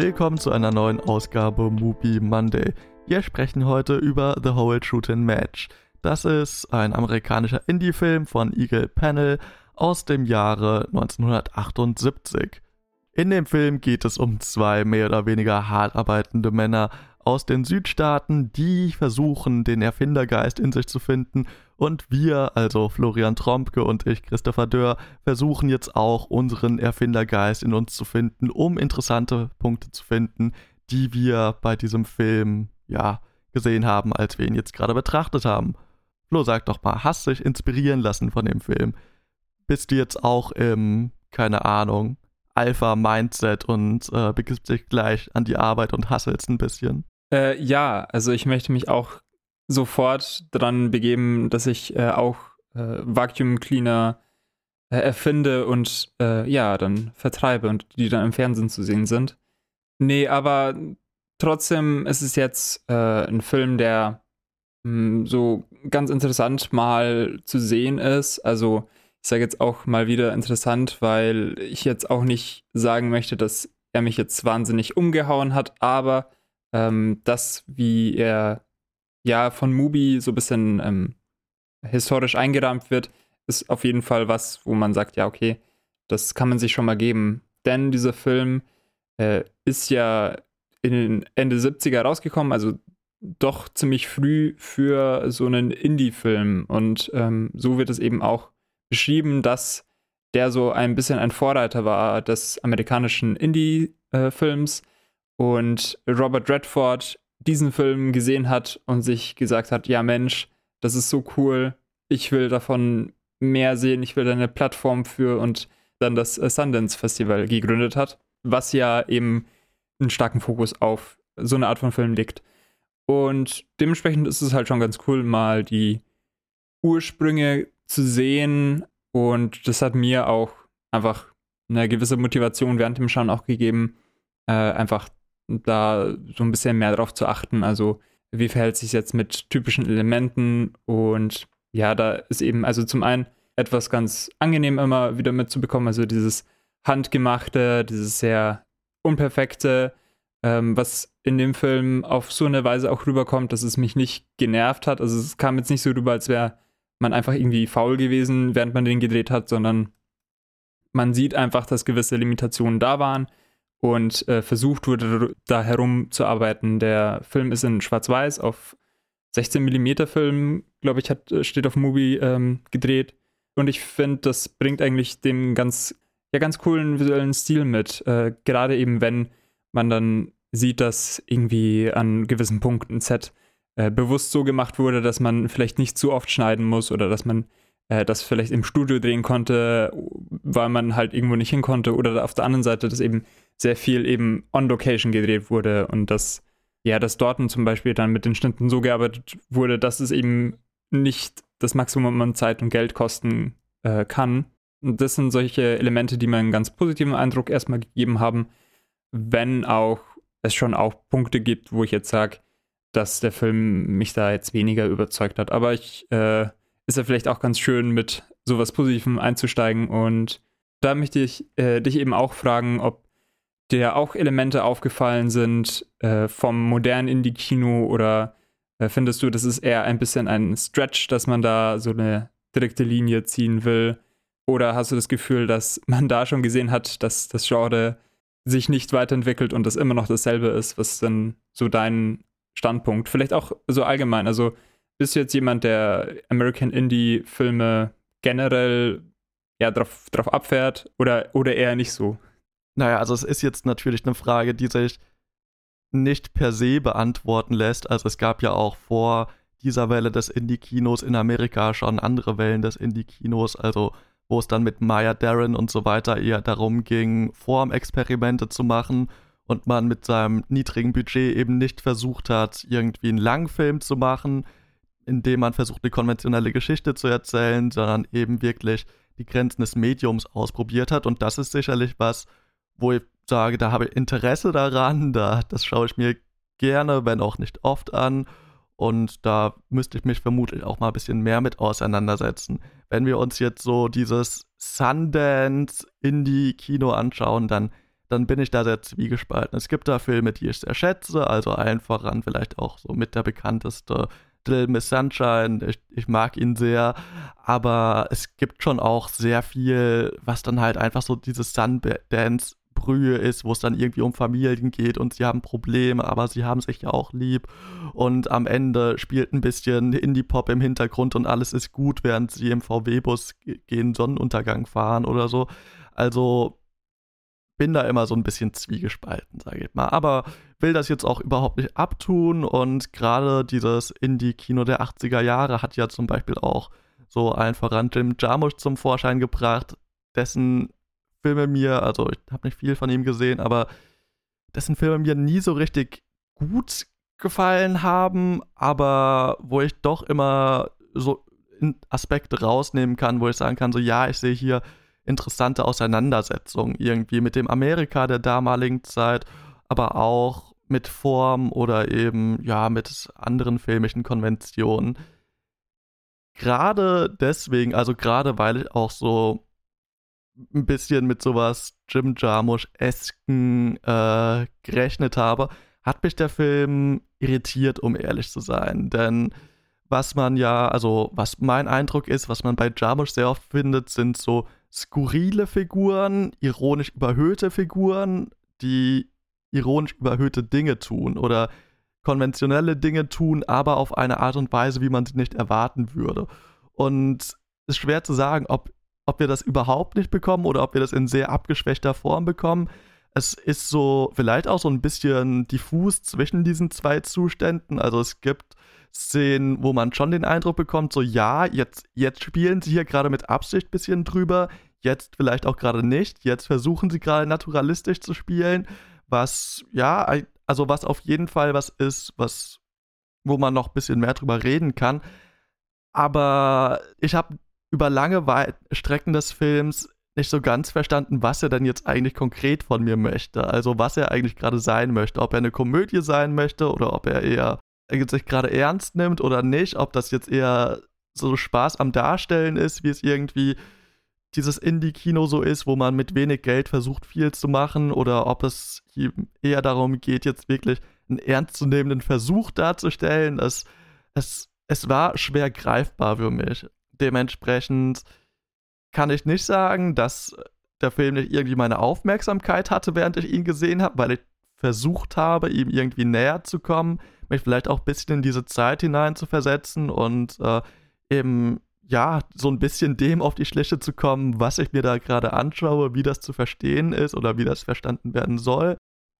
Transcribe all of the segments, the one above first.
willkommen zu einer neuen Ausgabe Movie Monday. Wir sprechen heute über The Whole Shootin' Match. Das ist ein amerikanischer Indie-Film von Eagle Panel aus dem Jahre 1978. In dem Film geht es um zwei mehr oder weniger hart arbeitende Männer aus den Südstaaten, die versuchen, den Erfindergeist in sich zu finden. Und wir, also Florian Trompke und ich, Christopher Dörr, versuchen jetzt auch unseren Erfindergeist in uns zu finden, um interessante Punkte zu finden, die wir bei diesem Film, ja, gesehen haben, als wir ihn jetzt gerade betrachtet haben. Flo, sag doch mal, hast dich inspirieren lassen von dem Film? Bist du jetzt auch im, keine Ahnung, Alpha-Mindset und äh, begibst dich gleich an die Arbeit und hasselst ein bisschen? Äh, ja, also ich möchte mich auch sofort daran begeben, dass ich äh, auch äh, Vacuum Cleaner äh, erfinde und äh, ja, dann vertreibe und die dann im Fernsehen zu sehen sind. Nee, aber trotzdem ist es jetzt äh, ein Film, der mh, hm, so ganz interessant mal zu sehen ist. Also ich sage jetzt auch mal wieder interessant, weil ich jetzt auch nicht sagen möchte, dass er mich jetzt wahnsinnig umgehauen hat, aber ähm, das, wie er ja von Mubi so ein bisschen ähm, historisch eingerahmt wird, ist auf jeden Fall was, wo man sagt, ja, okay, das kann man sich schon mal geben. Denn dieser Film äh, ist ja in Ende 70er rausgekommen, also doch ziemlich früh für so einen Indie-Film. Und ähm, so wird es eben auch beschrieben, dass der so ein bisschen ein Vorreiter war des amerikanischen Indie-Films. Äh, und Robert Redford diesen Film gesehen hat und sich gesagt hat, ja Mensch, das ist so cool, ich will davon mehr sehen, ich will eine Plattform für und dann das äh, Sundance Festival gegründet hat, was ja eben einen starken Fokus auf so eine Art von Film legt. Und dementsprechend ist es halt schon ganz cool, mal die Ursprünge zu sehen und das hat mir auch einfach eine gewisse Motivation während dem Schauen auch gegeben, äh, einfach da so ein bisschen mehr drauf zu achten. Also, wie verhält sich jetzt mit typischen Elementen? Und ja, da ist eben, also zum einen etwas ganz angenehm immer wieder mitzubekommen, also dieses handgemachte, dieses sehr unperfekte, ähm, was in dem Film auf so eine Weise auch rüberkommt, dass es mich nicht genervt hat. Also es kam jetzt nicht so rüber, als wäre man einfach irgendwie faul gewesen, während man den gedreht hat, sondern man sieht einfach, dass gewisse Limitationen da waren und äh, versucht wurde, da herumzuarbeiten. Der Film ist in Schwarz-Weiß auf 16 mm Film, glaube ich, hat, äh, steht auf Movie ähm, gedreht. Und ich finde, das bringt eigentlich den ganz, ja, ganz coolen visuellen Stil mit. Äh, gerade eben, wenn man dann sieht, dass irgendwie an gewissen Punkten Set äh, bewusst so gemacht wurde, dass man vielleicht nicht zu oft schneiden muss oder dass man äh, das vielleicht im Studio drehen konnte, weil man halt irgendwo nicht hin konnte. Oder auf der anderen Seite, dass eben sehr viel eben on Location gedreht wurde und dass, ja, dass dort zum Beispiel dann mit den Schnitten so gearbeitet wurde, dass es eben nicht das Maximum an Zeit und Geld kosten äh, kann. Und das sind solche Elemente, die mir einen ganz positiven Eindruck erstmal gegeben haben, wenn auch es schon auch Punkte gibt, wo ich jetzt sage, dass der Film mich da jetzt weniger überzeugt hat. Aber ich äh, ist ja vielleicht auch ganz schön, mit sowas Positivem einzusteigen. Und da möchte ich äh, dich eben auch fragen, ob dir auch Elemente aufgefallen sind äh, vom modernen Indie-Kino oder äh, findest du, das ist eher ein bisschen ein Stretch, dass man da so eine direkte Linie ziehen will? Oder hast du das Gefühl, dass man da schon gesehen hat, dass das Genre sich nicht weiterentwickelt und das immer noch dasselbe ist? Was ist denn so dein Standpunkt? Vielleicht auch so allgemein. Also bist du jetzt jemand, der American Indie-Filme generell ja, drauf, drauf abfährt oder, oder eher nicht so? Naja, also es ist jetzt natürlich eine Frage, die sich nicht per se beantworten lässt. Also es gab ja auch vor dieser Welle des Indie-Kinos in Amerika schon andere Wellen des Indie-Kinos, also wo es dann mit Maya Darren und so weiter eher darum ging, Formexperimente zu machen und man mit seinem niedrigen Budget eben nicht versucht hat, irgendwie einen Langfilm zu machen, in dem man versucht, eine konventionelle Geschichte zu erzählen, sondern eben wirklich die Grenzen des Mediums ausprobiert hat. Und das ist sicherlich was, wo ich sage, da habe ich Interesse daran, da, das schaue ich mir gerne, wenn auch nicht oft an. Und da müsste ich mich vermutlich auch mal ein bisschen mehr mit auseinandersetzen. Wenn wir uns jetzt so dieses Sundance Indie-Kino anschauen, dann dann bin ich da sehr zwiegespalten. Es gibt da Filme, die ich sehr schätze, also allen voran vielleicht auch so mit der bekannteste Little Miss Sunshine. Ich, ich mag ihn sehr, aber es gibt schon auch sehr viel, was dann halt einfach so dieses Sundance Brühe ist, wo es dann irgendwie um Familien geht und sie haben Probleme, aber sie haben sich ja auch lieb. Und am Ende spielt ein bisschen Indie-Pop im Hintergrund und alles ist gut, während sie im VW-Bus gegen Sonnenuntergang fahren oder so. Also bin da immer so ein bisschen zwiegespalten, sage ich mal. Aber will das jetzt auch überhaupt nicht abtun und gerade dieses Indie-Kino der 80er Jahre hat ja zum Beispiel auch so ein voran Jim Jarmusch zum Vorschein gebracht, dessen Filme mir, also ich habe nicht viel von ihm gesehen, aber dessen Filme mir nie so richtig gut gefallen haben, aber wo ich doch immer so Aspekte rausnehmen kann, wo ich sagen kann, so ja, ich sehe hier interessante Auseinandersetzungen irgendwie mit dem Amerika der damaligen Zeit, aber auch mit Form oder eben ja mit anderen filmischen Konventionen. Gerade deswegen, also gerade weil ich auch so ein bisschen mit sowas Jim Jarmusch-esken äh, gerechnet habe, hat mich der Film irritiert, um ehrlich zu sein. Denn was man ja, also was mein Eindruck ist, was man bei Jarmusch sehr oft findet, sind so skurrile Figuren, ironisch überhöhte Figuren, die ironisch überhöhte Dinge tun oder konventionelle Dinge tun, aber auf eine Art und Weise, wie man sie nicht erwarten würde. Und es ist schwer zu sagen, ob ob wir das überhaupt nicht bekommen oder ob wir das in sehr abgeschwächter Form bekommen. Es ist so vielleicht auch so ein bisschen diffus zwischen diesen zwei Zuständen. Also es gibt Szenen, wo man schon den Eindruck bekommt, so ja, jetzt, jetzt spielen sie hier gerade mit Absicht ein bisschen drüber, jetzt vielleicht auch gerade nicht, jetzt versuchen sie gerade naturalistisch zu spielen, was ja, also was auf jeden Fall was ist, was wo man noch ein bisschen mehr drüber reden kann. Aber ich habe über lange Strecken des Films nicht so ganz verstanden, was er denn jetzt eigentlich konkret von mir möchte. Also was er eigentlich gerade sein möchte. Ob er eine Komödie sein möchte oder ob er eher sich gerade ernst nimmt oder nicht. Ob das jetzt eher so Spaß am Darstellen ist, wie es irgendwie dieses Indie-Kino so ist, wo man mit wenig Geld versucht, viel zu machen. Oder ob es eher darum geht, jetzt wirklich einen ernstzunehmenden Versuch darzustellen. Es, es, es war schwer greifbar für mich. Dementsprechend kann ich nicht sagen, dass der Film nicht irgendwie meine Aufmerksamkeit hatte, während ich ihn gesehen habe, weil ich versucht habe, ihm irgendwie näher zu kommen, mich vielleicht auch ein bisschen in diese Zeit hinein zu versetzen und äh, eben ja, so ein bisschen dem auf die Schliche zu kommen, was ich mir da gerade anschaue, wie das zu verstehen ist oder wie das verstanden werden soll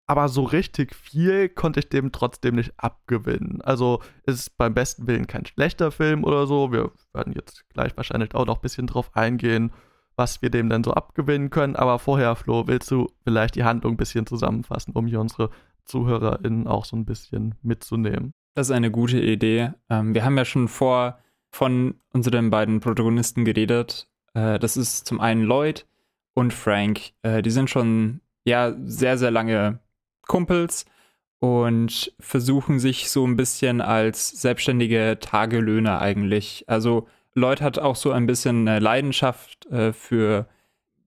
aber so richtig viel konnte ich dem trotzdem nicht abgewinnen. Also es ist beim besten Willen kein schlechter Film oder so. Wir werden jetzt gleich wahrscheinlich auch noch ein bisschen drauf eingehen, was wir dem denn so abgewinnen können. Aber vorher, Flo, willst du vielleicht die Handlung ein bisschen zusammenfassen, um hier unsere ZuhörerInnen auch so ein bisschen mitzunehmen? Das ist eine gute Idee. Ähm, wir haben ja schon vor von unseren beiden Protagonisten geredet. Äh, das ist zum einen Lloyd und Frank. Äh, die sind schon ja sehr, sehr lange Kumpels und versuchen sich so ein bisschen als selbstständige Tagelöhner eigentlich. Also Lloyd hat auch so ein bisschen eine Leidenschaft äh, für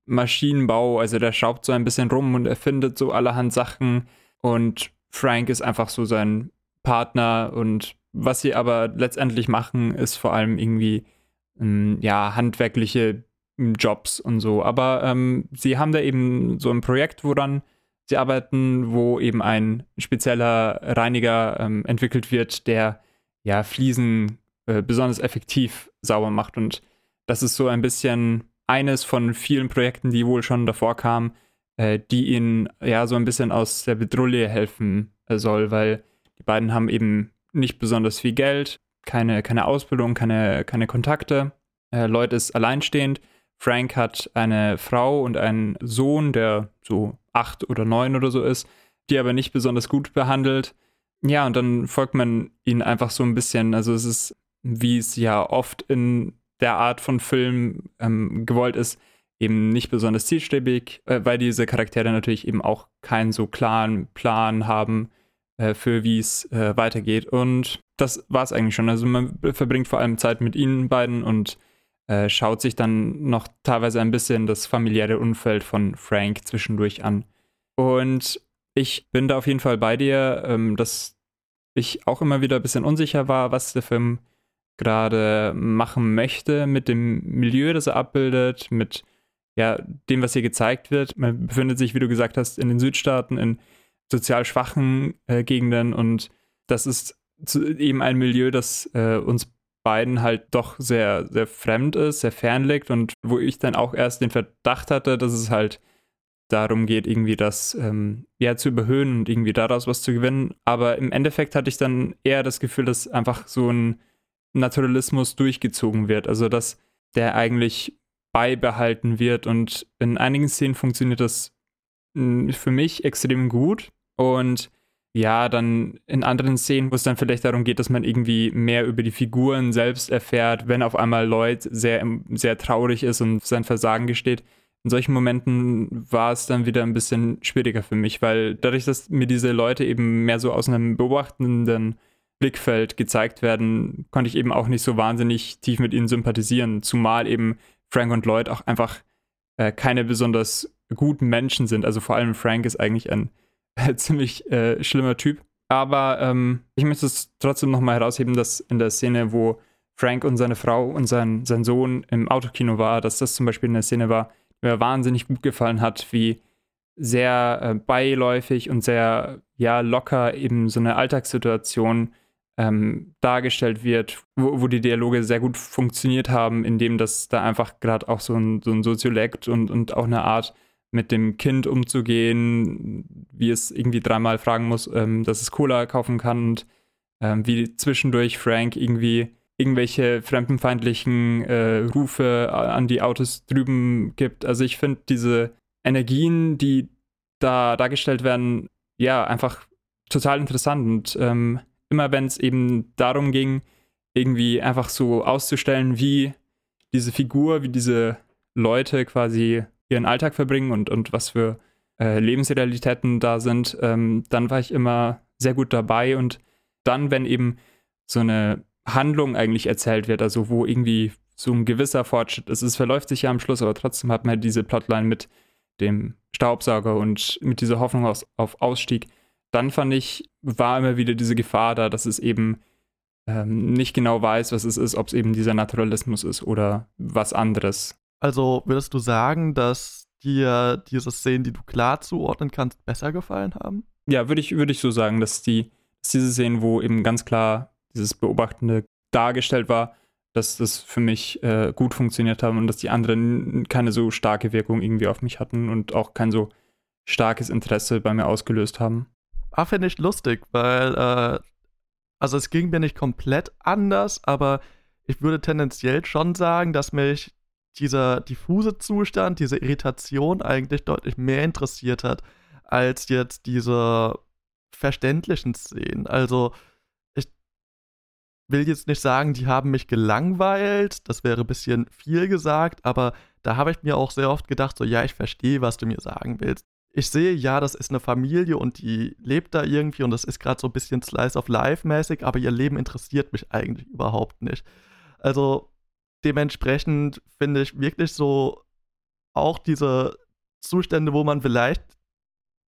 Maschinenbau, also der schraubt so ein bisschen rum und erfindet so allerhand Sachen und Frank ist einfach so sein Partner und was sie aber letztendlich machen, ist vor allem irgendwie ähm, ja handwerkliche Jobs und so. Aber ähm, sie haben da eben so ein Projekt, woran sie arbeiten, wo eben ein spezieller Reiniger ähm, entwickelt wird, der ja Fliesen äh, besonders effektiv sauber macht. Und das ist so ein bisschen eines von vielen Projekten, die wohl schon davor kamen, äh, die ihnen ja so ein bisschen aus der Bedrulle helfen äh, soll, weil die beiden haben eben nicht besonders viel Geld, keine, keine Ausbildung, keine, keine Kontakte. Äh, Lloyd ist alleinstehend. Frank hat eine Frau und einen Sohn, der so acht oder neun oder so ist, die aber nicht besonders gut behandelt. Ja, und dann folgt man ihnen einfach so ein bisschen. Also es ist, wie es ja oft in der Art von Film ähm, gewollt ist, eben nicht besonders zielstrebig, äh, weil diese Charaktere natürlich eben auch keinen so klaren Plan haben äh, für wie es äh, weitergeht. Und das war es eigentlich schon. Also man verbringt vor allem Zeit mit ihnen beiden und äh, schaut sich dann noch teilweise ein bisschen das familiäre Umfeld von Frank zwischendurch an. Und ich bin da auf jeden Fall bei dir, ähm, dass ich auch immer wieder ein bisschen unsicher war, was der Film gerade machen möchte mit dem Milieu, das er abbildet, mit ja, dem, was hier gezeigt wird. Man befindet sich, wie du gesagt hast, in den Südstaaten, in sozial schwachen äh, Gegenden und das ist eben ein Milieu, das äh, uns beiden halt doch sehr, sehr fremd ist, sehr fern liegt und wo ich dann auch erst den Verdacht hatte, dass es halt darum geht, irgendwie das ähm, ja zu überhöhen und irgendwie daraus was zu gewinnen. Aber im Endeffekt hatte ich dann eher das Gefühl, dass einfach so ein Naturalismus durchgezogen wird. Also dass der eigentlich beibehalten wird und in einigen Szenen funktioniert das hm, für mich extrem gut und ja, dann in anderen Szenen, wo es dann vielleicht darum geht, dass man irgendwie mehr über die Figuren selbst erfährt, wenn auf einmal Lloyd sehr, sehr traurig ist und sein Versagen gesteht. In solchen Momenten war es dann wieder ein bisschen schwieriger für mich, weil dadurch, dass mir diese Leute eben mehr so aus einem beobachtenden Blickfeld gezeigt werden, konnte ich eben auch nicht so wahnsinnig tief mit ihnen sympathisieren, zumal eben Frank und Lloyd auch einfach äh, keine besonders guten Menschen sind. Also vor allem Frank ist eigentlich ein ziemlich äh, schlimmer Typ. Aber ähm, ich möchte es trotzdem nochmal herausheben, dass in der Szene, wo Frank und seine Frau und sein, sein Sohn im Autokino war, dass das zum Beispiel eine Szene war, die mir wahnsinnig gut gefallen hat, wie sehr äh, beiläufig und sehr ja, locker eben so eine Alltagssituation ähm, dargestellt wird, wo, wo, die Dialoge sehr gut funktioniert haben, indem das da einfach gerade auch so ein, so ein Soziolekt und, und auch eine Art mit dem Kind umzugehen, wie es irgendwie dreimal fragen muss, ähm, dass es Cola kaufen kann und ähm, wie zwischendurch Frank irgendwie irgendwelche fremdenfeindlichen äh, Rufe an die Autos drüben gibt. Also ich finde diese Energien, die da dargestellt werden, ja, einfach total interessant. Und ähm, immer wenn es eben darum ging, irgendwie einfach so auszustellen, wie diese Figur, wie diese Leute quasi ihren Alltag verbringen und, und was für äh, Lebensrealitäten da sind, ähm, dann war ich immer sehr gut dabei. Und dann, wenn eben so eine Handlung eigentlich erzählt wird, also wo irgendwie so ein gewisser Fortschritt ist, es verläuft sich ja am Schluss, aber trotzdem hat man halt diese Plotline mit dem Staubsauger und mit dieser Hoffnung aus, auf Ausstieg, dann fand ich, war immer wieder diese Gefahr da, dass es eben ähm, nicht genau weiß, was es ist, ob es eben dieser Naturalismus ist oder was anderes. Also würdest du sagen, dass dir diese Szenen, die du klar zuordnen kannst, besser gefallen haben? Ja, würde ich, würd ich so sagen, dass, die, dass diese Szenen, wo eben ganz klar dieses Beobachtende dargestellt war, dass das für mich äh, gut funktioniert haben und dass die anderen keine so starke Wirkung irgendwie auf mich hatten und auch kein so starkes Interesse bei mir ausgelöst haben. Ah, finde ich lustig, weil, äh, also es ging mir nicht komplett anders, aber ich würde tendenziell schon sagen, dass mich dieser diffuse Zustand, diese Irritation eigentlich deutlich mehr interessiert hat, als jetzt diese verständlichen Szenen. Also, ich will jetzt nicht sagen, die haben mich gelangweilt, das wäre ein bisschen viel gesagt, aber da habe ich mir auch sehr oft gedacht, so, ja, ich verstehe, was du mir sagen willst. Ich sehe, ja, das ist eine Familie und die lebt da irgendwie und das ist gerade so ein bisschen Slice of Life mäßig, aber ihr Leben interessiert mich eigentlich überhaupt nicht. Also, dementsprechend finde ich wirklich so auch diese Zustände, wo man vielleicht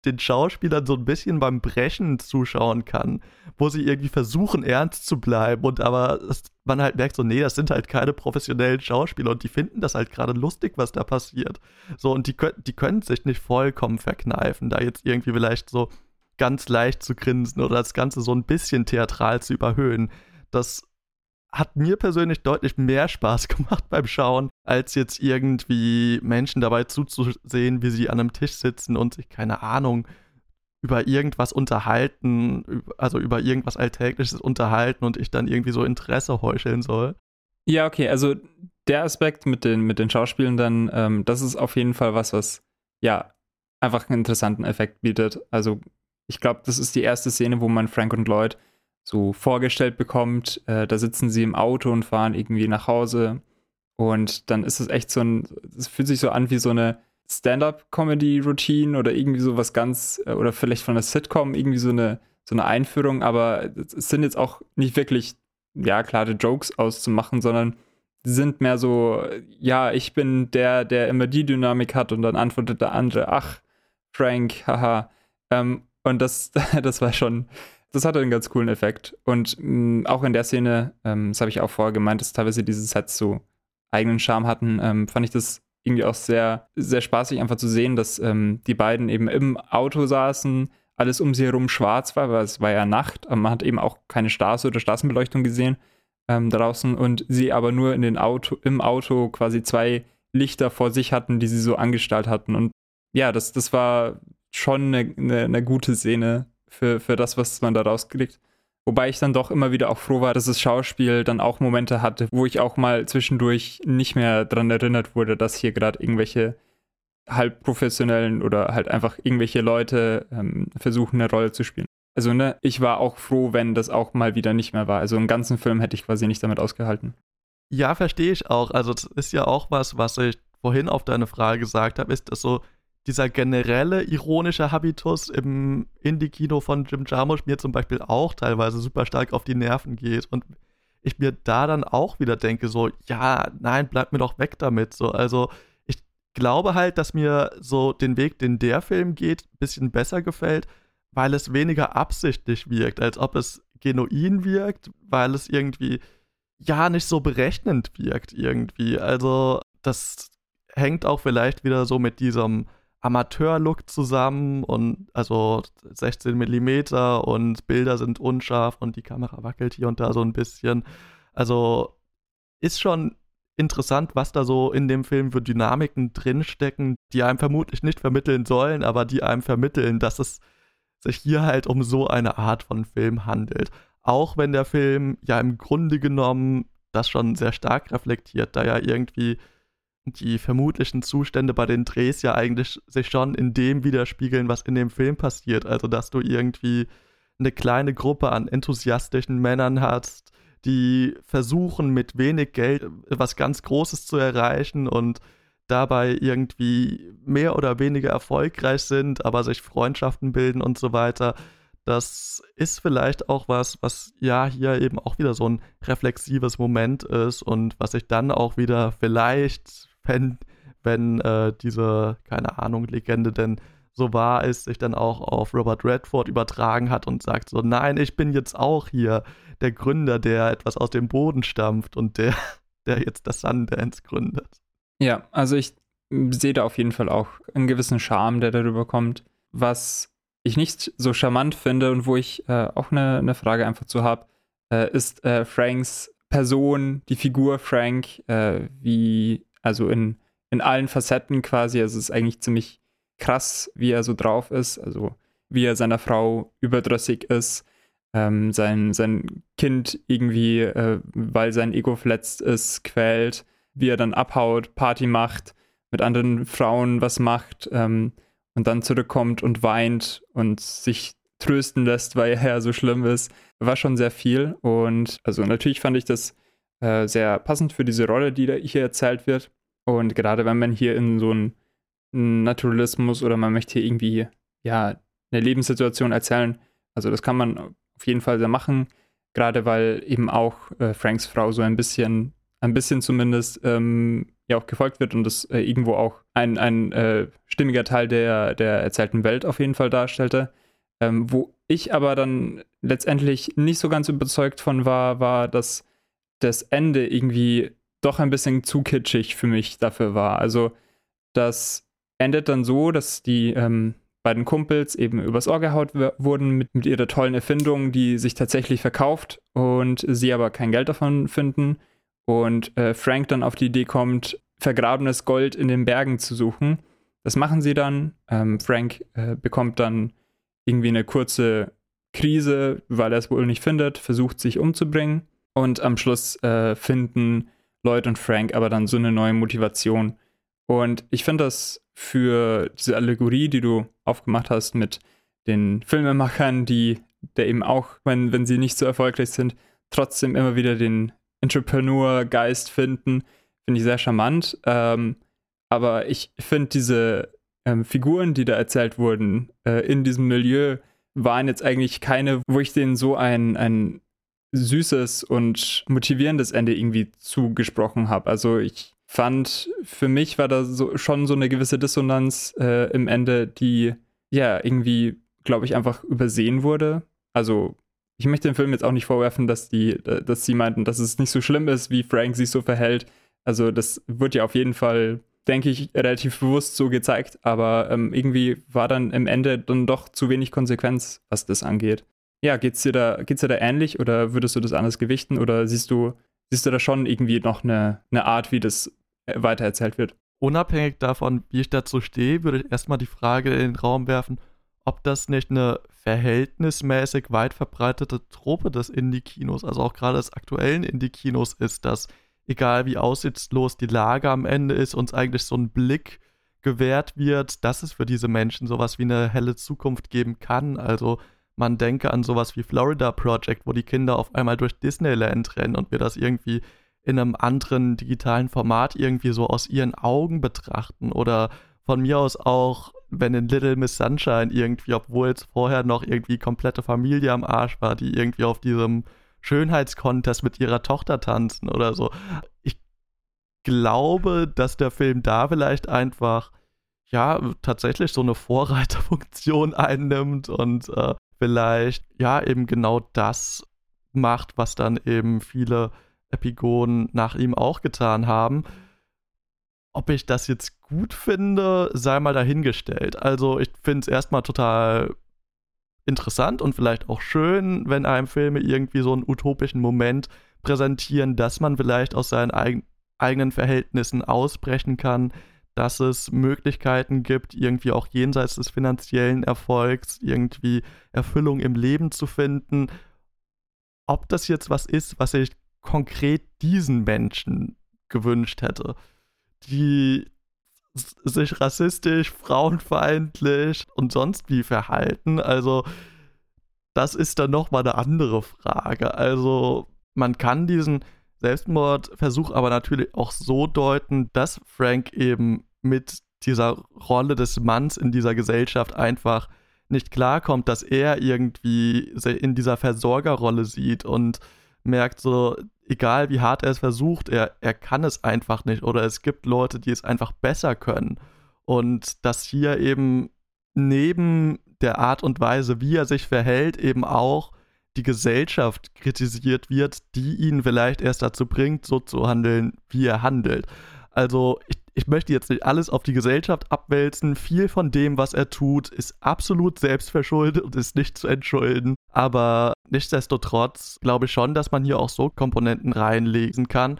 den Schauspielern so ein bisschen beim Brechen zuschauen kann, wo sie irgendwie versuchen, ernst zu bleiben und aber man halt merkt so, nee, das sind halt keine professionellen Schauspieler und die finden das halt gerade lustig, was da passiert. So, und die, die können sich nicht vollkommen verkneifen, da jetzt irgendwie vielleicht so ganz leicht zu grinsen oder das Ganze so ein bisschen theatral zu überhöhen. Das hat mir persönlich deutlich mehr Spaß gemacht beim Schauen, als jetzt irgendwie Menschen dabei zuzusehen, wie sie an einem Tisch sitzen und sich, keine Ahnung, über irgendwas unterhalten, also über irgendwas Alltägliches unterhalten und ich dann irgendwie so Interesse heucheln soll. Ja, okay, also der Aspekt mit den, mit den Schauspielen dann, ähm, das ist auf jeden Fall was, was ja einfach einen interessanten Effekt bietet. Also ich glaube, das ist die erste Szene, wo man Frank und Lloyd so vorgestellt bekommt. Äh, da sitzen sie im Auto und fahren irgendwie nach Hause. Und dann ist es echt so ein, es fühlt sich so an wie so eine Stand-up-Comedy-Routine oder irgendwie so was ganz, äh, oder vielleicht von einer Sitcom, irgendwie so eine, so eine Einführung, aber es sind jetzt auch nicht wirklich, ja, klare Jokes auszumachen, sondern sind mehr so, ja, ich bin der, der immer die Dynamik hat und dann antwortet der andere, ach, Frank, haha. Ähm, und das, das war schon, das hatte einen ganz coolen Effekt. Und mh, mm, auch in der Szene, ähm, das habe ich auch vorher gemeint, dass teilweise diese Sets so eigenen Charme hatten, ähm, fand ich das irgendwie auch sehr, sehr spaßig, einfach zu sehen, dass ähm, die beiden eben im Auto saßen, alles um sie herum schwarz war, weil es war ja Nacht, aber man hat eben auch keine Straße oder Straßenbeleuchtung gesehen ähm, draußen und sie aber nur in den Auto, im Auto quasi zwei Lichter vor sich hatten, die sie so angestaltet hatten. Und ja, das, das war schon eine, eine, eine gute Szene für, für das, was man da rauskriegt. Wobei ich dann doch immer wieder auch froh war, dass das Schauspiel dann auch Momente hatte, wo ich auch mal zwischendurch nicht mehr daran erinnert wurde, dass hier gerade irgendwelche halbprofessionellen oder halt einfach irgendwelche Leute ähm, versuchen, eine Rolle zu spielen. Also, ne, ich war auch froh, wenn das auch mal wieder nicht mehr war. Also, einen ganzen Film hätte ich quasi nicht damit ausgehalten. Ja, verstehe ich auch. Also, das ist ja auch was, was ich vorhin auf deine Frage gesagt habe, ist, dass so dieser generelle ironische Habitus im Indie-Kino von Jim Jarmusch mir zum Beispiel auch teilweise super stark auf die Nerven geht und ich mir da dann auch wieder denke, so, ja, nein, bleib mir doch weg damit. So, also ich glaube halt, dass mir so den Weg, den der Film geht, ein bisschen besser gefällt, weil es weniger absichtlich wirkt, als ob es genuin wirkt, weil es irgendwie ja nicht so berechnend wirkt irgendwie. Also das hängt auch vielleicht wieder so mit diesem Amateur-Look zusammen und also 16 mm und Bilder sind unscharf und die Kamera wackelt hier und da so ein bisschen. Also ist schon interessant, was da so in dem Film für Dynamiken drinstecken, die einem vermutlich nicht vermitteln sollen, aber die einem vermitteln, dass es sich hier halt um so eine Art von Film handelt. Auch wenn der Film ja im Grunde genommen das schon sehr stark reflektiert, da ja irgendwie die vermutlichen Zustände bei den Drehs ja eigentlich sich schon in dem widerspiegeln, was in dem Film passiert. Also, dass du irgendwie eine kleine Gruppe an enthusiastischen Männern hast, die versuchen, mit wenig Geld was ganz Großes zu erreichen und dabei irgendwie mehr oder weniger erfolgreich sind, aber sich Freundschaften bilden und so weiter. Das ist vielleicht auch was, was ja hier eben auch wieder so ein reflexives Moment ist und was sich dann auch wieder vielleicht wenn, wenn äh, diese, keine Ahnung, Legende denn so wahr ist, sich dann auch auf Robert Redford übertragen hat und sagt so, nein, ich bin jetzt auch hier der Gründer, der etwas aus dem Boden stampft und der, der jetzt das Sundance gründet. Ja, also ich sehe da auf jeden Fall auch einen gewissen Charme, der darüber kommt. Was ich nicht so charmant finde und wo ich äh, auch eine, eine Frage einfach zu habe, äh, ist äh, Franks Person, die Figur Frank, äh, wie also in, in allen Facetten quasi. Also es ist eigentlich ziemlich krass, wie er so drauf ist. Also wie er seiner Frau überdrüssig ist. Ähm, sein, sein Kind irgendwie, äh, weil sein Ego verletzt ist, quält, wie er dann abhaut, Party macht, mit anderen Frauen was macht ähm, und dann zurückkommt und weint und sich trösten lässt, weil er so schlimm ist, war schon sehr viel. Und also natürlich fand ich das äh, sehr passend für diese Rolle, die da hier erzählt wird. Und gerade wenn man hier in so einen Naturalismus oder man möchte hier irgendwie ja eine Lebenssituation erzählen, also das kann man auf jeden Fall sehr machen, gerade weil eben auch äh, Franks Frau so ein bisschen, ein bisschen zumindest ähm, ja auch gefolgt wird und das äh, irgendwo auch ein, ein äh, stimmiger Teil der, der erzählten Welt auf jeden Fall darstellte. Ähm, wo ich aber dann letztendlich nicht so ganz überzeugt von war, war, dass das Ende irgendwie doch ein bisschen zu kitschig für mich dafür war. Also das endet dann so, dass die ähm, beiden Kumpels eben übers Ohr gehaut wurden mit, mit ihrer tollen Erfindung, die sich tatsächlich verkauft und sie aber kein Geld davon finden. Und äh, Frank dann auf die Idee kommt, vergrabenes Gold in den Bergen zu suchen. Das machen sie dann. Ähm, Frank äh, bekommt dann irgendwie eine kurze Krise, weil er es wohl nicht findet, versucht sich umzubringen. Und am Schluss äh, finden Lloyd und Frank aber dann so eine neue Motivation. Und ich finde das für diese Allegorie, die du aufgemacht hast mit den Filmemachern, die der eben auch, wenn, wenn sie nicht so erfolgreich sind, trotzdem immer wieder den Entrepreneur-Geist finden, finde ich sehr charmant. Ähm, aber ich finde diese ähm, Figuren, die da erzählt wurden, äh, in diesem Milieu, waren jetzt eigentlich keine, wo ich denen so ein, ein süßes und motivierendes Ende irgendwie zugesprochen habe. Also ich fand, für mich war da so, schon so eine gewisse Dissonanz äh, im Ende, die ja irgendwie, glaube ich, einfach übersehen wurde. Also ich möchte dem Film jetzt auch nicht vorwerfen, dass die, dass sie meinten, dass es nicht so schlimm ist, wie Frank sich so verhält. Also das wird ja auf jeden Fall, denke ich, relativ bewusst so gezeigt, aber ähm, irgendwie war dann im Ende dann doch zu wenig Konsequenz, was das angeht. Ja, geht's dir da, geht's dir da ähnlich oder würdest du das anders gewichten oder siehst du, siehst du da schon irgendwie noch eine, eine Art, wie das äh, weitererzählt wird? Unabhängig davon, wie ich dazu stehe, würde ich erstmal die Frage in den Raum werfen, ob das nicht eine verhältnismäßig weit verbreitete Trope des Indie-Kinos, also auch gerade des aktuellen Indie-Kinos ist, dass egal wie aussichtslos die Lage am Ende ist, uns eigentlich so ein Blick gewährt wird, dass es für diese Menschen sowas wie eine helle Zukunft geben kann. Also man denke an sowas wie Florida Project, wo die Kinder auf einmal durch Disneyland rennen und wir das irgendwie in einem anderen digitalen Format irgendwie so aus ihren Augen betrachten oder von mir aus auch, wenn in Little Miss Sunshine irgendwie, obwohl es vorher noch irgendwie komplette Familie am Arsch war, die irgendwie auf diesem Schönheitskontest mit ihrer Tochter tanzen oder so. Ich glaube, dass der Film da vielleicht einfach ja tatsächlich so eine Vorreiterfunktion einnimmt und äh, vielleicht ja eben genau das macht, was dann eben viele Epigonen nach ihm auch getan haben. Ob ich das jetzt gut finde, sei mal dahingestellt. Also ich finde es erstmal total interessant und vielleicht auch schön, wenn einem Filme irgendwie so einen utopischen Moment präsentieren, dass man vielleicht aus seinen eig eigenen Verhältnissen ausbrechen kann, dass es Möglichkeiten gibt, irgendwie auch jenseits des finanziellen Erfolgs irgendwie Erfüllung im Leben zu finden. Ob das jetzt was ist, was ich konkret diesen Menschen gewünscht hätte, die sich rassistisch, frauenfeindlich und sonst wie verhalten. Also das ist dann nochmal eine andere Frage. Also man kann diesen Selbstmordversuch aber natürlich auch so deuten, dass Frank eben mit dieser Rolle des Manns in dieser Gesellschaft einfach nicht klarkommt, dass er irgendwie in dieser Versorgerrolle sieht und merkt so, egal wie hart er es versucht, er, er kann es einfach nicht oder es gibt Leute, die es einfach besser können. Und dass hier eben neben der Art und Weise, wie er sich verhält, eben auch die Gesellschaft kritisiert wird, die ihn vielleicht erst dazu bringt, so zu handeln, wie er handelt. Also ich, ich möchte jetzt nicht alles auf die Gesellschaft abwälzen. Viel von dem, was er tut, ist absolut selbstverschuldet und ist nicht zu entschulden. Aber nichtsdestotrotz glaube ich schon, dass man hier auch so Komponenten reinlegen kann.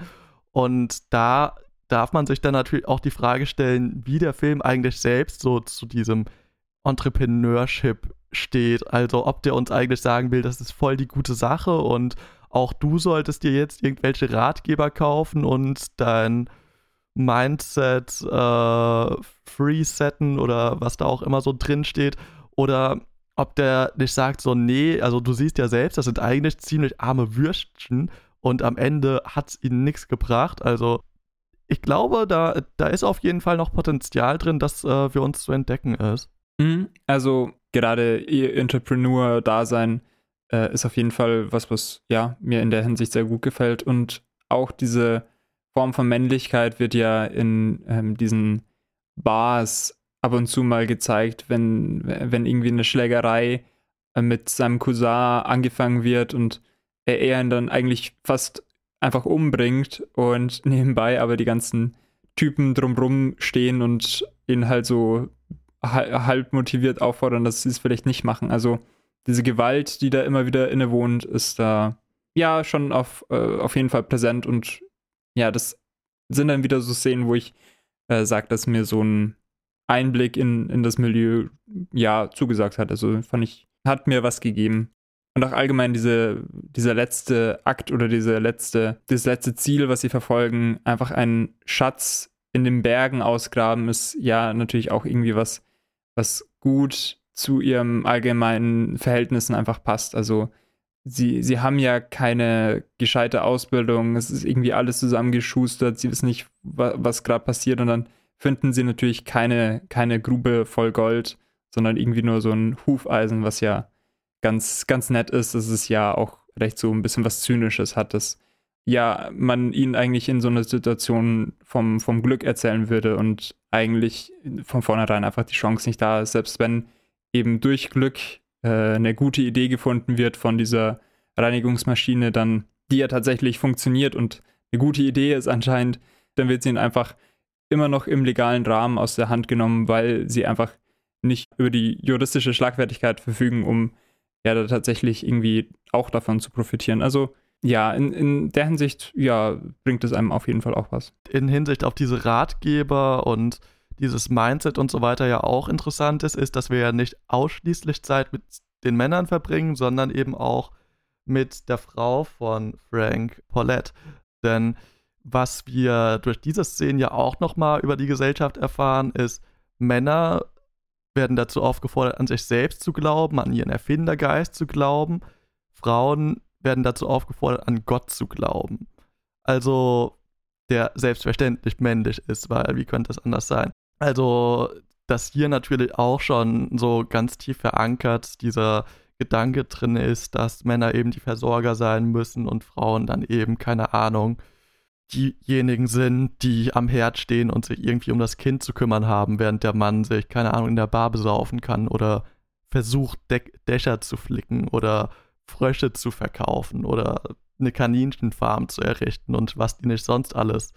Und da darf man sich dann natürlich auch die Frage stellen, wie der Film eigentlich selbst so zu diesem Entrepreneurship steht. Also ob der uns eigentlich sagen will, das ist voll die gute Sache und auch du solltest dir jetzt irgendwelche Ratgeber kaufen und dein Mindset äh, freesetten oder was da auch immer so drin steht. Oder ob der nicht sagt so, nee, also du siehst ja selbst, das sind eigentlich ziemlich arme Würstchen und am Ende hat es ihnen nichts gebracht. Also ich glaube, da, da ist auf jeden Fall noch Potenzial drin, das äh, für uns zu entdecken ist. Mhm. Also gerade ihr Entrepreneur-Dasein äh, ist auf jeden Fall was, was ja mir in der Hinsicht sehr gut gefällt und auch diese Form von Männlichkeit wird ja in ähm, diesen Bars ab und zu mal gezeigt, wenn, wenn irgendwie eine Schlägerei äh, mit seinem Cousin angefangen wird und er, er ihn dann eigentlich fast einfach umbringt und nebenbei aber die ganzen Typen drumrum stehen und ihn halt so halb motiviert auffordern, dass sie es vielleicht nicht machen. Also diese Gewalt, die da immer wieder innewohnt, ist da ja schon auf, äh, auf jeden Fall präsent und ja, das sind dann wieder so Szenen, wo ich äh, sage, dass mir so ein Einblick in, in das Milieu ja zugesagt hat. Also fand ich, hat mir was gegeben. Und auch allgemein diese, dieser letzte Akt oder diese letzte, das letzte Ziel, was sie verfolgen, einfach einen Schatz in den Bergen ausgraben, ist ja natürlich auch irgendwie was, was gut zu ihrem allgemeinen Verhältnissen einfach passt. Also sie, sie haben ja keine gescheite Ausbildung, es ist irgendwie alles zusammengeschustert, sie wissen nicht, wa was gerade passiert. Und dann finden sie natürlich keine, keine Grube voll Gold, sondern irgendwie nur so ein Hufeisen, was ja ganz, ganz nett ist. dass es ja auch recht so ein bisschen was Zynisches hat, dass ja, man ihnen eigentlich in so einer Situation vom, vom Glück erzählen würde und eigentlich von vornherein einfach die Chance nicht da ist, selbst wenn eben durch Glück äh, eine gute Idee gefunden wird von dieser Reinigungsmaschine, dann die ja tatsächlich funktioniert und eine gute Idee ist anscheinend, dann wird sie ihnen einfach immer noch im legalen Rahmen aus der Hand genommen, weil sie einfach nicht über die juristische Schlagfertigkeit verfügen, um ja da tatsächlich irgendwie auch davon zu profitieren. Also ja, in, in der Hinsicht, ja, bringt es einem auf jeden Fall auch was. In Hinsicht auf diese Ratgeber und dieses Mindset und so weiter ja auch interessant ist, ist, dass wir ja nicht ausschließlich Zeit mit den Männern verbringen, sondern eben auch mit der Frau von Frank Paulette. Denn was wir durch diese Szene ja auch nochmal über die Gesellschaft erfahren, ist, Männer werden dazu aufgefordert, an sich selbst zu glauben, an ihren Erfindergeist zu glauben. Frauen werden dazu aufgefordert, an Gott zu glauben. Also, der selbstverständlich männlich ist, weil wie könnte es anders sein? Also, dass hier natürlich auch schon so ganz tief verankert dieser Gedanke drin ist, dass Männer eben die Versorger sein müssen und Frauen dann eben, keine Ahnung, diejenigen sind, die am Herd stehen und sich irgendwie um das Kind zu kümmern haben, während der Mann sich, keine Ahnung, in der Bar besaufen kann oder versucht, Dä Dächer zu flicken oder Frösche zu verkaufen oder eine Kaninchenfarm zu errichten und was die nicht sonst alles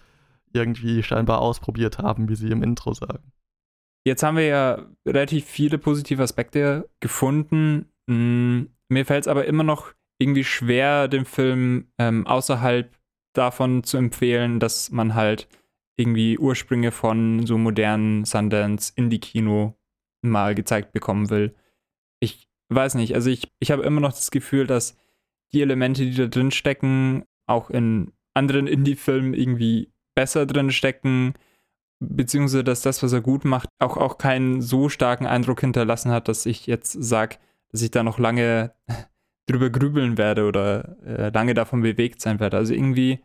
irgendwie scheinbar ausprobiert haben, wie sie im Intro sagen. Jetzt haben wir ja relativ viele positive Aspekte gefunden. Hm, mir fällt es aber immer noch irgendwie schwer, den Film ähm, außerhalb davon zu empfehlen, dass man halt irgendwie Ursprünge von so modernen Sundance Indie-Kino mal gezeigt bekommen will. Ich weiß nicht, also ich, ich habe immer noch das Gefühl, dass die Elemente, die da drin stecken, auch in anderen Indie-Filmen irgendwie besser drin stecken, beziehungsweise dass das, was er gut macht, auch, auch keinen so starken Eindruck hinterlassen hat, dass ich jetzt sage, dass ich da noch lange drüber grübeln werde oder äh, lange davon bewegt sein werde. Also irgendwie,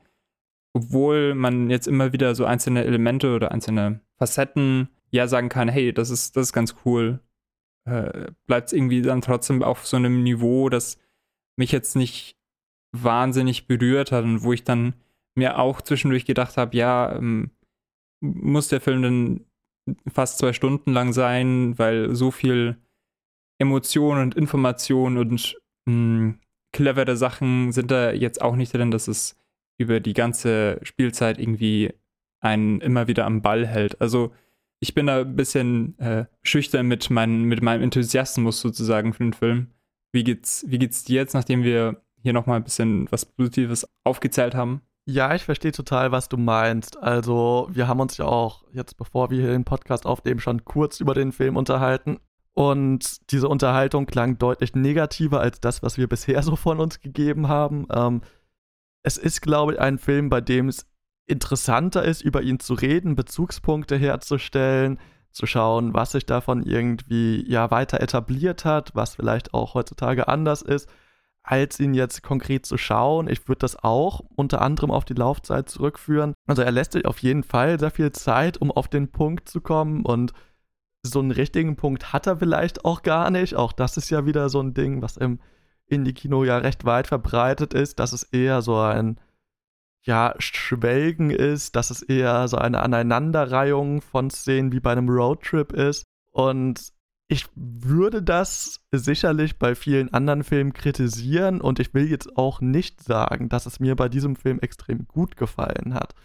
obwohl man jetzt immer wieder so einzelne Elemente oder einzelne Facetten ja sagen kann, hey, das ist, das ist ganz cool, äh, bleibt es irgendwie dann trotzdem auf so einem Niveau, das mich jetzt nicht wahnsinnig berührt hat und wo ich dann mir auch zwischendurch gedacht habe, ja, ähm, muss der Film denn fast zwei Stunden lang sein, weil so viel Emotion und Information und mh, hm, clevere Sachen sind da jetzt auch nicht drin, dass es über die ganze Spielzeit irgendwie einen immer wieder am Ball hält. Also ich bin da ein bisschen äh, schüchtern mit, mein, mit meinem Enthusiasmus sozusagen für den Film. Wie geht's, wie geht's dir jetzt, nachdem wir hier nochmal ein bisschen was Positives aufgezählt haben? Ja, ich verstehe total, was du meinst. Also, wir haben uns ja auch jetzt, bevor wir hier den Podcast aufnehmen, schon kurz über den Film unterhalten. Und diese Unterhaltung klang deutlich negativer als das, was wir bisher so von uns gegeben haben. Ähm, es ist, glaube ich, ein Film, bei dem es interessanter ist, über ihn zu reden, Bezugspunkte herzustellen, zu schauen, was sich davon irgendwie ja weiter etabliert hat, was vielleicht auch heutzutage anders ist, als ihn jetzt konkret zu schauen. Ich würde das auch unter anderem auf die Laufzeit zurückführen. Also er lässt sich auf jeden Fall sehr viel Zeit, um auf den Punkt zu kommen und so einen richtigen Punkt hat er vielleicht auch gar nicht. Auch das ist ja wieder so ein Ding, was im Indie-Kino ja recht weit verbreitet ist, dass es eher so ein ja, Schwelgen ist, dass es eher so eine Aneinanderreihung von Szenen wie bei einem Roadtrip ist. Und ich würde das sicherlich bei vielen anderen Filmen kritisieren und ich will jetzt auch nicht sagen, dass es mir bei diesem Film extrem gut gefallen hat.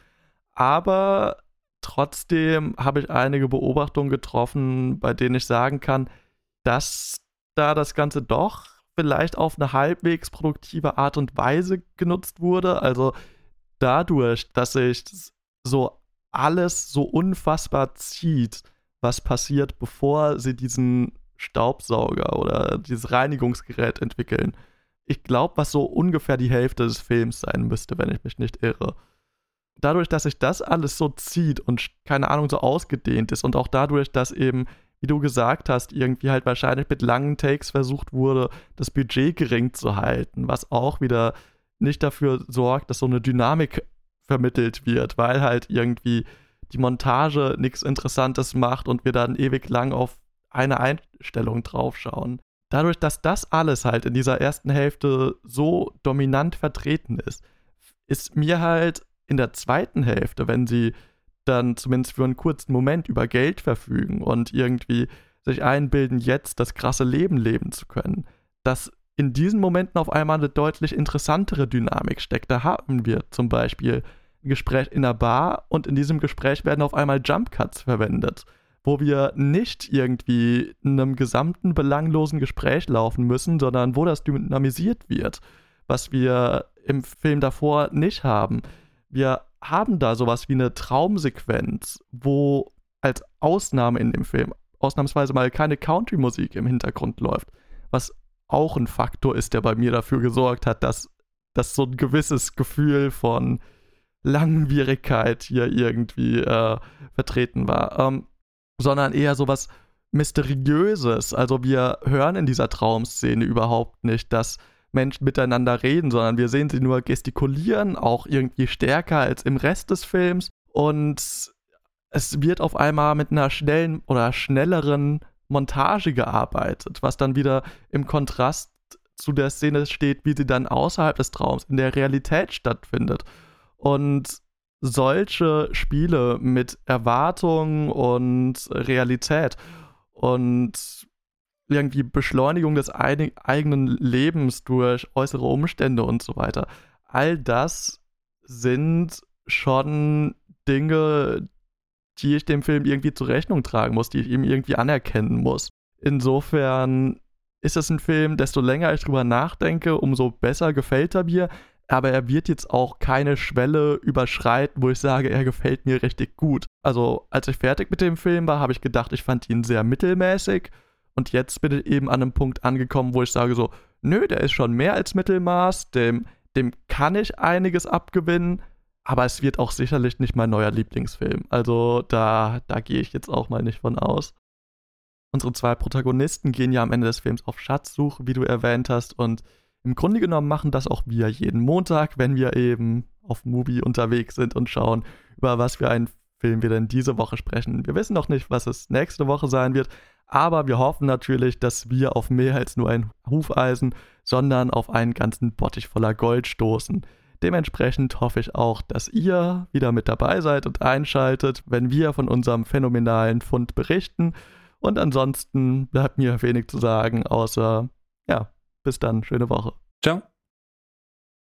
Aber Trotzdem habe ich einige Beobachtungen getroffen, bei denen ich sagen kann, dass da das Ganze doch vielleicht auf eine halbwegs produktive Art und Weise genutzt wurde. Also dadurch, dass sich so alles so unfassbar zieht, was passiert, bevor sie diesen Staubsauger oder dieses Reinigungsgerät entwickeln. Ich glaube, was so ungefähr die Hälfte des Films sein müsste, wenn ich mich nicht irre dadurch, dass sich das alles so zieht und keine Ahnung so ausgedehnt ist und auch dadurch, dass eben, wie du gesagt hast, irgendwie halt wahrscheinlich mit langen Takes versucht wurde, das Budget gering zu halten, was auch wieder nicht dafür sorgt, dass so eine Dynamik vermittelt wird, weil halt irgendwie die Montage nichts Interessantes macht und wir dann ewig lang auf eine Einstellung draufschauen. Dadurch, dass das alles halt in dieser ersten Hälfte so dominant vertreten ist, ist mir halt in der zweiten Hälfte, wenn sie dann zumindest für einen kurzen Moment über Geld verfügen und irgendwie sich einbilden, jetzt das krasse Leben leben zu können, dass in diesen Momenten auf einmal eine deutlich interessantere Dynamik steckt. Da haben wir zum Beispiel Gespräch in der Bar und in diesem Gespräch werden auf einmal Jump Cuts verwendet, wo wir nicht irgendwie in einem gesamten belanglosen Gespräch laufen müssen, sondern wo das dynamisiert wird, was wir im Film davor nicht haben. Wir haben da sowas wie eine Traumsequenz, wo als Ausnahme in dem Film ausnahmsweise mal keine Country-Musik im Hintergrund läuft, was auch ein Faktor ist, der bei mir dafür gesorgt hat, dass, dass so ein gewisses Gefühl von Langwierigkeit hier irgendwie äh, vertreten war, ähm, sondern eher sowas Mysteriöses. Also wir hören in dieser Traumszene überhaupt nicht, dass Menschen miteinander reden, sondern wir sehen sie nur gestikulieren, auch irgendwie stärker als im Rest des Films. Und es wird auf einmal mit einer schnellen oder schnelleren Montage gearbeitet, was dann wieder im Kontrast zu der Szene steht, wie sie dann außerhalb des Traums in der Realität stattfindet. Und solche Spiele mit Erwartung und Realität und irgendwie Beschleunigung des eigenen Lebens durch äußere Umstände und so weiter. All das sind schon Dinge, die ich dem Film irgendwie zur Rechnung tragen muss, die ich ihm irgendwie anerkennen muss. Insofern ist es ein Film, desto länger ich drüber nachdenke, umso besser gefällt er mir. Aber er wird jetzt auch keine Schwelle überschreiten, wo ich sage, er gefällt mir richtig gut. Also, als ich fertig mit dem Film war, habe ich gedacht, ich fand ihn sehr mittelmäßig. Und jetzt bin ich eben an einem Punkt angekommen, wo ich sage so, nö, der ist schon mehr als Mittelmaß, dem, dem kann ich einiges abgewinnen, aber es wird auch sicherlich nicht mein neuer Lieblingsfilm. Also da, da gehe ich jetzt auch mal nicht von aus. Unsere zwei Protagonisten gehen ja am Ende des Films auf Schatzsuche, wie du erwähnt hast, und im Grunde genommen machen das auch wir jeden Montag, wenn wir eben auf Movie unterwegs sind und schauen, über was für einen Film wir denn diese Woche sprechen. Wir wissen noch nicht, was es nächste Woche sein wird, aber wir hoffen natürlich, dass wir auf mehr als nur ein Hufeisen, sondern auf einen ganzen Bottich voller Gold stoßen. Dementsprechend hoffe ich auch, dass ihr wieder mit dabei seid und einschaltet, wenn wir von unserem phänomenalen Fund berichten. Und ansonsten bleibt mir wenig zu sagen, außer, ja, bis dann, schöne Woche. Ciao.